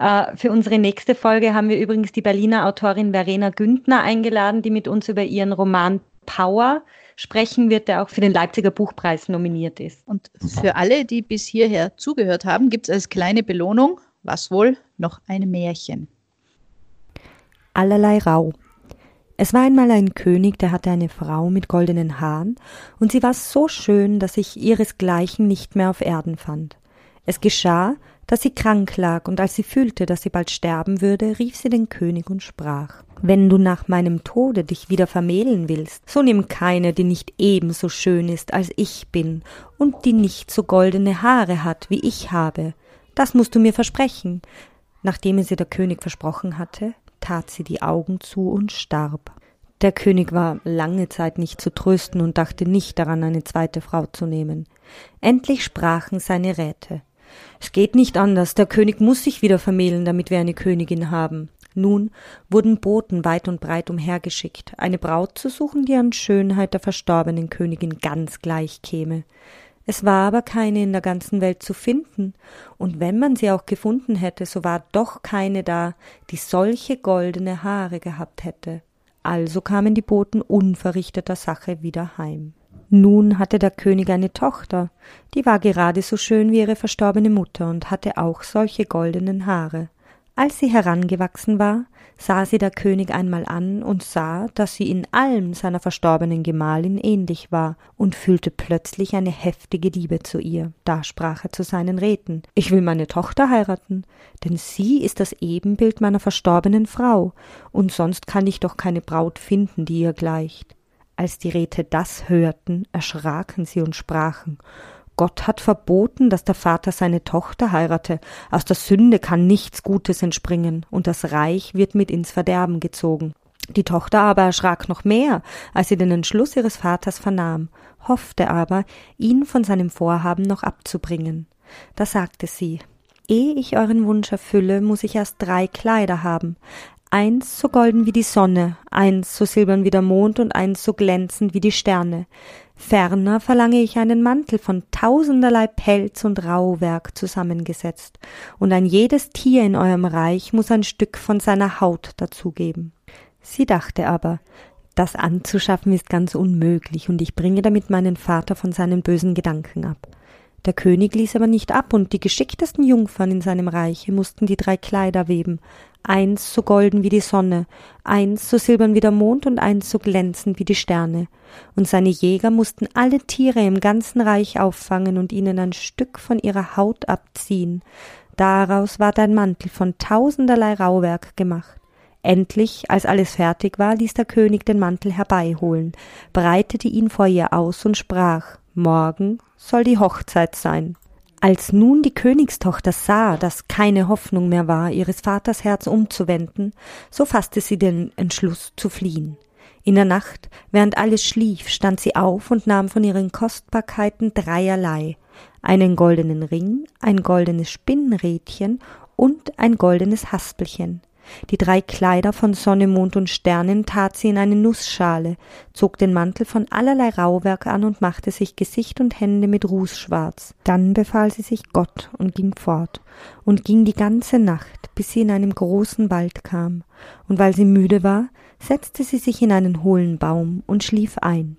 Äh, für unsere nächste Folge haben wir übrigens die Berliner Autorin Verena Güntner eingeladen, die mit uns über ihren Roman Power sprechen wird, der auch für den Leipziger Buchpreis nominiert ist. Und für alle, die bis hierher zugehört haben, gibt es als kleine Belohnung, was wohl, noch ein Märchen. Allerlei Rau. Es war einmal ein König, der hatte eine Frau mit goldenen Haaren, und sie war so schön, dass ich ihresgleichen nicht mehr auf Erden fand. Es geschah, dass sie krank lag, und als sie fühlte, dass sie bald sterben würde, rief sie den König und sprach Wenn du nach meinem Tode dich wieder vermählen willst, so nimm keine, die nicht ebenso schön ist, als ich bin, und die nicht so goldene Haare hat, wie ich habe. Das musst du mir versprechen. Nachdem es ihr der König versprochen hatte, tat sie die Augen zu und starb. Der König war lange Zeit nicht zu trösten und dachte nicht daran, eine zweite Frau zu nehmen. Endlich sprachen seine Räte. Es geht nicht anders, der König muss sich wieder vermählen, damit wir eine Königin haben. Nun wurden Boten weit und breit umhergeschickt, eine Braut zu suchen, die an Schönheit der verstorbenen Königin ganz gleich käme. Es war aber keine in der ganzen Welt zu finden, und wenn man sie auch gefunden hätte, so war doch keine da, die solche goldene Haare gehabt hätte. Also kamen die Boten unverrichteter Sache wieder heim. Nun hatte der König eine Tochter, die war gerade so schön wie ihre verstorbene Mutter und hatte auch solche goldenen Haare. Als sie herangewachsen war, sah sie der König einmal an und sah, dass sie in allem seiner verstorbenen Gemahlin ähnlich war und fühlte plötzlich eine heftige Liebe zu ihr. Da sprach er zu seinen Räten Ich will meine Tochter heiraten, denn sie ist das Ebenbild meiner verstorbenen Frau, und sonst kann ich doch keine Braut finden, die ihr gleicht. Als die Räte das hörten, erschraken sie und sprachen Gott hat verboten, dass der Vater seine Tochter heirate. Aus der Sünde kann nichts Gutes entspringen, und das Reich wird mit ins Verderben gezogen. Die Tochter aber erschrak noch mehr, als sie den Entschluss ihres Vaters vernahm, hoffte aber, ihn von seinem Vorhaben noch abzubringen. Da sagte sie Ehe ich euren Wunsch erfülle, muss ich erst drei Kleider haben, eins so golden wie die Sonne, eins so silbern wie der Mond und eins so glänzend wie die Sterne. Ferner verlange ich einen Mantel von tausenderlei Pelz und Rauwerk zusammengesetzt, und ein jedes Tier in eurem Reich muss ein Stück von seiner Haut dazugeben. Sie dachte aber, das anzuschaffen ist ganz unmöglich, und ich bringe damit meinen Vater von seinen bösen Gedanken ab. Der König ließ aber nicht ab, und die geschicktesten Jungfern in seinem Reiche mussten die drei Kleider weben, eins so golden wie die Sonne, eins so silbern wie der Mond und eins so glänzend wie die Sterne. Und seine Jäger mussten alle Tiere im ganzen Reich auffangen und ihnen ein Stück von ihrer Haut abziehen. Daraus ward ein Mantel von tausenderlei Rauwerk gemacht. Endlich, als alles fertig war, ließ der König den Mantel herbeiholen, breitete ihn vor ihr aus und sprach Morgen soll die Hochzeit sein. Als nun die Königstochter sah, dass keine Hoffnung mehr war, ihres Vaters Herz umzuwenden, so fasste sie den Entschluss zu fliehen. In der Nacht, während alles schlief, stand sie auf und nahm von ihren Kostbarkeiten dreierlei einen goldenen Ring, ein goldenes Spinnrädchen und ein goldenes Haspelchen. Die drei Kleider von Sonne, Mond und Sternen tat sie in eine Nussschale, zog den Mantel von allerlei Rauwerk an und machte sich Gesicht und Hände mit Ruß schwarz. Dann befahl sie sich Gott und ging fort und ging die ganze Nacht, bis sie in einem großen Wald kam. Und weil sie müde war, setzte sie sich in einen hohlen Baum und schlief ein.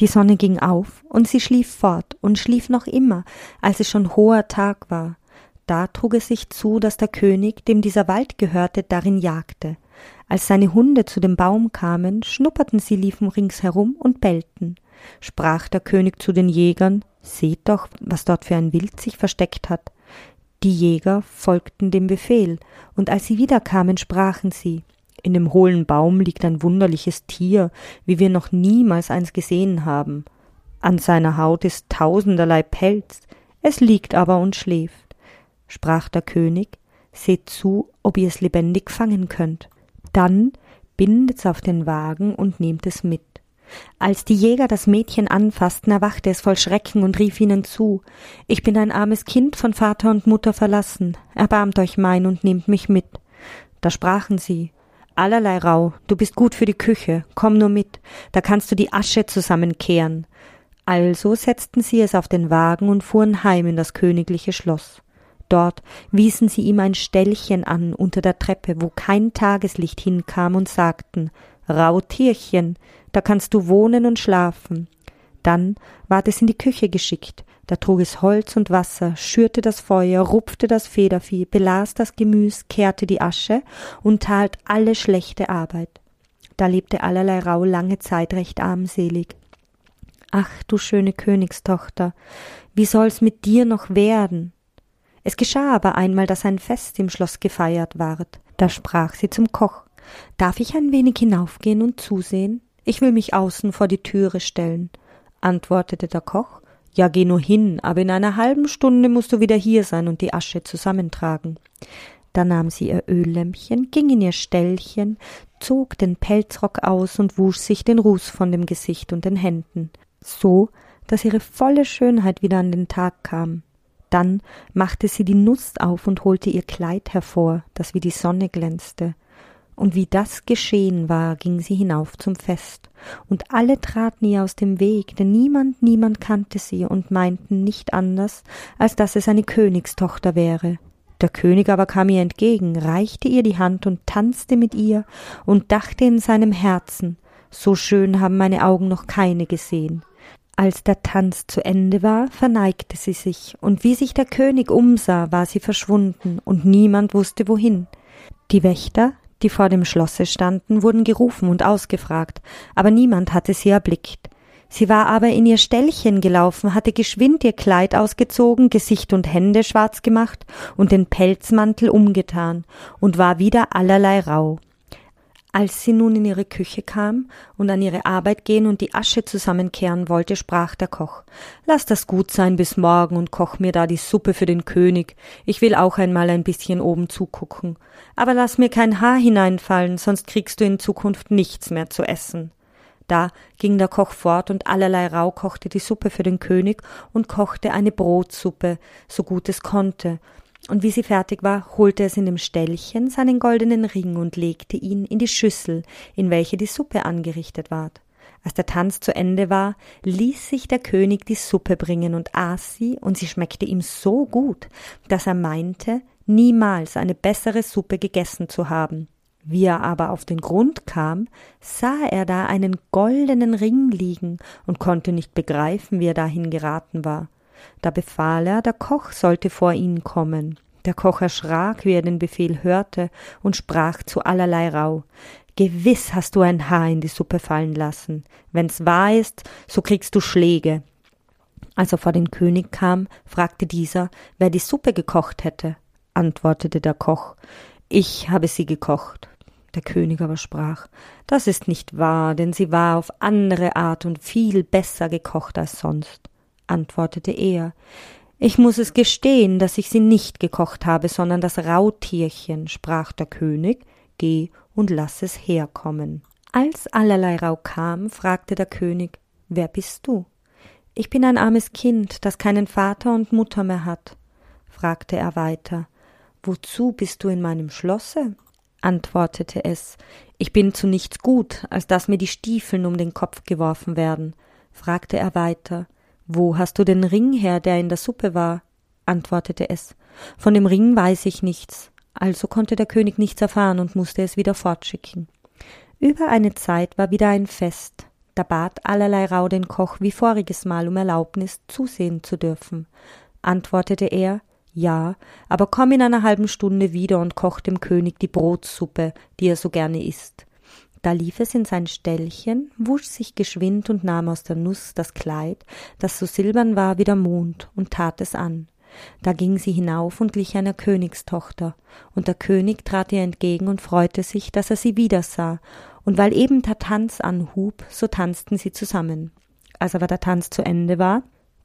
Die Sonne ging auf, und sie schlief fort und schlief noch immer, als es schon hoher Tag war. Da trug es sich zu, dass der König, dem dieser Wald gehörte, darin jagte. Als seine Hunde zu dem Baum kamen, schnupperten sie, liefen ringsherum und bellten. Sprach der König zu den Jägern, Seht doch, was dort für ein Wild sich versteckt hat. Die Jäger folgten dem Befehl, und als sie wiederkamen, sprachen sie, in dem hohlen Baum liegt ein wunderliches Tier, wie wir noch niemals eins gesehen haben. An seiner Haut ist tausenderlei Pelz, Es liegt aber und schläft. Sprach der König, seht zu, ob ihr es lebendig fangen könnt. Dann bindet's auf den Wagen und nehmt es mit. Als die Jäger das Mädchen anfassten, erwachte es voll Schrecken und rief ihnen zu Ich bin ein armes Kind von Vater und Mutter verlassen, erbarmt euch mein und nehmt mich mit. Da sprachen sie Allerlei Rau, du bist gut für die Küche, komm nur mit, da kannst du die Asche zusammenkehren. Also setzten sie es auf den Wagen und fuhren heim in das königliche Schloss. Dort wiesen sie ihm ein Ställchen an unter der Treppe, wo kein Tageslicht hinkam, und sagten Rau Tierchen, da kannst du wohnen und schlafen. Dann ward es in die Küche geschickt, da trug es Holz und Wasser, schürte das Feuer, rupfte das Federvieh, belas das Gemüs, kehrte die Asche und tat alle schlechte Arbeit. Da lebte allerlei Rau lange Zeit recht armselig. Ach, du schöne Königstochter, wie soll's mit dir noch werden? Es geschah aber einmal, dass ein Fest im Schloss gefeiert ward. Da sprach sie zum Koch Darf ich ein wenig hinaufgehen und zusehen? Ich will mich außen vor die Türe stellen, antwortete der Koch. Ja, geh nur hin, aber in einer halben Stunde musst du wieder hier sein und die Asche zusammentragen. Da nahm sie ihr Öllämpchen, ging in ihr Ställchen, zog den Pelzrock aus und wusch sich den Ruß von dem Gesicht und den Händen, so dass ihre volle Schönheit wieder an den Tag kam. Dann machte sie die Nuss auf und holte ihr Kleid hervor, das wie die Sonne glänzte und wie das geschehen war, ging sie hinauf zum Fest, und alle traten ihr aus dem Weg, denn niemand, niemand kannte sie und meinten nicht anders, als dass es eine Königstochter wäre. Der König aber kam ihr entgegen, reichte ihr die Hand und tanzte mit ihr und dachte in seinem Herzen, so schön haben meine Augen noch keine gesehen. Als der Tanz zu Ende war, verneigte sie sich, und wie sich der König umsah, war sie verschwunden, und niemand wusste wohin. Die Wächter, die vor dem Schlosse standen, wurden gerufen und ausgefragt, aber niemand hatte sie erblickt. Sie war aber in ihr Ställchen gelaufen, hatte geschwind ihr Kleid ausgezogen, Gesicht und Hände schwarz gemacht und den Pelzmantel umgetan und war wieder allerlei rau. Als sie nun in ihre Küche kam und an ihre Arbeit gehen und die Asche zusammenkehren wollte, sprach der Koch Lass das gut sein bis morgen und koch mir da die Suppe für den König. Ich will auch einmal ein bisschen oben zugucken. Aber lass mir kein Haar hineinfallen, sonst kriegst du in Zukunft nichts mehr zu essen. Da ging der Koch fort und allerlei Rau kochte die Suppe für den König und kochte eine Brotsuppe, so gut es konnte, und wie sie fertig war, holte es in dem Ställchen seinen goldenen Ring und legte ihn in die Schüssel, in welche die Suppe angerichtet ward. Als der Tanz zu Ende war, ließ sich der König die Suppe bringen und aß sie, und sie schmeckte ihm so gut, dass er meinte, niemals eine bessere Suppe gegessen zu haben. Wie er aber auf den Grund kam, sah er da einen goldenen Ring liegen und konnte nicht begreifen, wie er dahin geraten war. Da befahl er, der Koch sollte vor ihn kommen. Der Koch erschrak, wie er den Befehl hörte, und sprach zu allerlei Rau Gewiss hast du ein Haar in die Suppe fallen lassen. Wenn's wahr ist, so kriegst du Schläge. Als er vor den König kam, fragte dieser, wer die Suppe gekocht hätte. Antwortete der Koch Ich habe sie gekocht. Der König aber sprach Das ist nicht wahr, denn sie war auf andere Art und viel besser gekocht als sonst antwortete er. Ich muss es gestehen, dass ich sie nicht gekocht habe, sondern das Rautierchen, sprach der König, geh und lass es herkommen. Als allerlei Rau kam, fragte der König, wer bist du? Ich bin ein armes Kind, das keinen Vater und Mutter mehr hat, fragte er weiter. Wozu bist du in meinem Schlosse? antwortete es. Ich bin zu nichts gut, als dass mir die Stiefeln um den Kopf geworfen werden, fragte er weiter. Wo hast du den Ring her, der in der Suppe war? antwortete es. Von dem Ring weiß ich nichts. Also konnte der König nichts erfahren und musste es wieder fortschicken. Über eine Zeit war wieder ein Fest. Da bat allerlei Rau den Koch wie voriges Mal um Erlaubnis, zusehen zu dürfen. Antwortete er, ja, aber komm in einer halben Stunde wieder und koch dem König die Brotsuppe, die er so gerne isst. Da lief es in sein Ställchen, wusch sich geschwind und nahm aus der Nuss das Kleid, das so silbern war wie der Mond, und tat es an. Da ging sie hinauf und glich einer Königstochter, und der König trat ihr entgegen und freute sich, dass er sie wieder sah, und weil eben der Tanz anhub, so tanzten sie zusammen. Als aber der Tanz zu Ende war,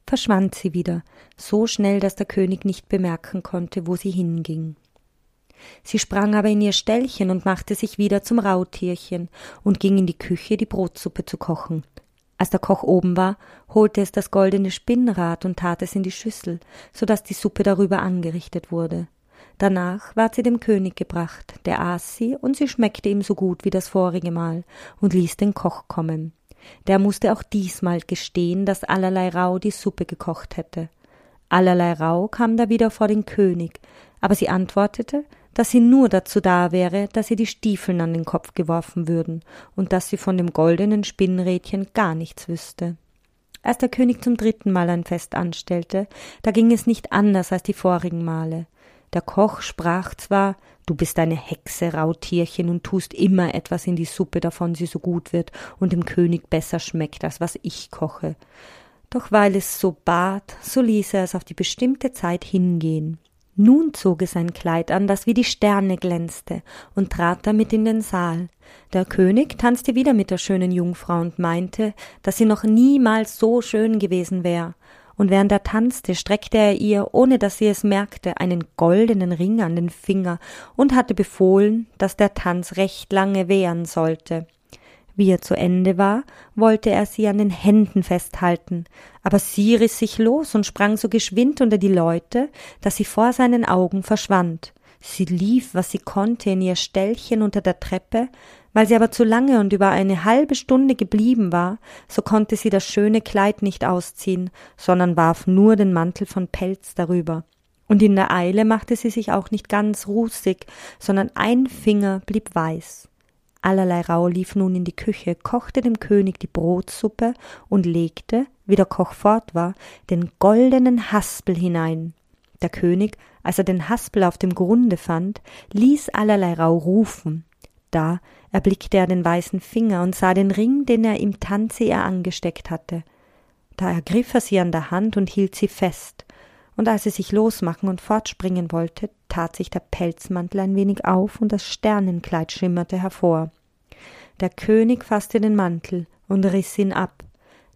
verschwand sie wieder, so schnell, dass der König nicht bemerken konnte, wo sie hinging. Sie sprang aber in ihr Ställchen und machte sich wieder zum Rautierchen und ging in die Küche, die Brotsuppe zu kochen. Als der Koch oben war, holte es das goldene Spinnrad und tat es in die Schüssel, so dass die Suppe darüber angerichtet wurde. Danach ward sie dem König gebracht, der aß sie, und sie schmeckte ihm so gut wie das vorige Mal, und ließ den Koch kommen. Der musste auch diesmal gestehen, dass allerlei Rau die Suppe gekocht hätte. Allerlei Rau kam da wieder vor den König, aber sie antwortete, dass sie nur dazu da wäre, dass ihr die Stiefeln an den Kopf geworfen würden und dass sie von dem goldenen Spinnrädchen gar nichts wüsste. Als der König zum dritten Mal ein Fest anstellte, da ging es nicht anders als die vorigen Male. Der Koch sprach zwar, du bist eine Hexe, Rautierchen, und tust immer etwas in die Suppe, davon sie so gut wird und dem König besser schmeckt, als was ich koche. Doch weil es so bat, so ließ er es auf die bestimmte Zeit hingehen. Nun zog es ein Kleid an, das wie die Sterne glänzte, und trat damit in den Saal. Der König tanzte wieder mit der schönen Jungfrau und meinte, dass sie noch niemals so schön gewesen wär, und während er tanzte, streckte er ihr, ohne dass sie es merkte, einen goldenen Ring an den Finger und hatte befohlen, dass der Tanz recht lange währen sollte. Wie er zu Ende war, wollte er sie an den Händen festhalten, aber sie riss sich los und sprang so geschwind unter die Leute, dass sie vor seinen Augen verschwand. Sie lief, was sie konnte, in ihr Ställchen unter der Treppe, weil sie aber zu lange und über eine halbe Stunde geblieben war, so konnte sie das schöne Kleid nicht ausziehen, sondern warf nur den Mantel von Pelz darüber. Und in der Eile machte sie sich auch nicht ganz rußig, sondern ein Finger blieb weiß. Allerlei Rau lief nun in die Küche, kochte dem König die Brotsuppe und legte, wie der Koch fort war, den goldenen Haspel hinein. Der König, als er den Haspel auf dem Grunde fand, ließ allerlei Rau rufen. Da erblickte er den weißen Finger und sah den Ring, den er im Tanze ihr angesteckt hatte. Da ergriff er sie an der Hand und hielt sie fest und als sie sich losmachen und fortspringen wollte, tat sich der Pelzmantel ein wenig auf und das Sternenkleid schimmerte hervor. Der König fasste den Mantel und riss ihn ab.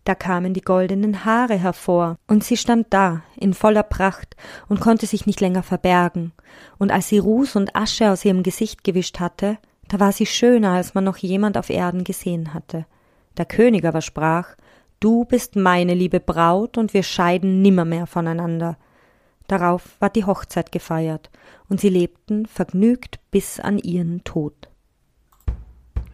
Da kamen die goldenen Haare hervor, und sie stand da, in voller Pracht, und konnte sich nicht länger verbergen, und als sie Ruß und Asche aus ihrem Gesicht gewischt hatte, da war sie schöner, als man noch jemand auf Erden gesehen hatte. Der König aber sprach Du bist meine liebe Braut, und wir scheiden nimmermehr voneinander. Darauf ward die Hochzeit gefeiert, und sie lebten vergnügt bis an ihren Tod.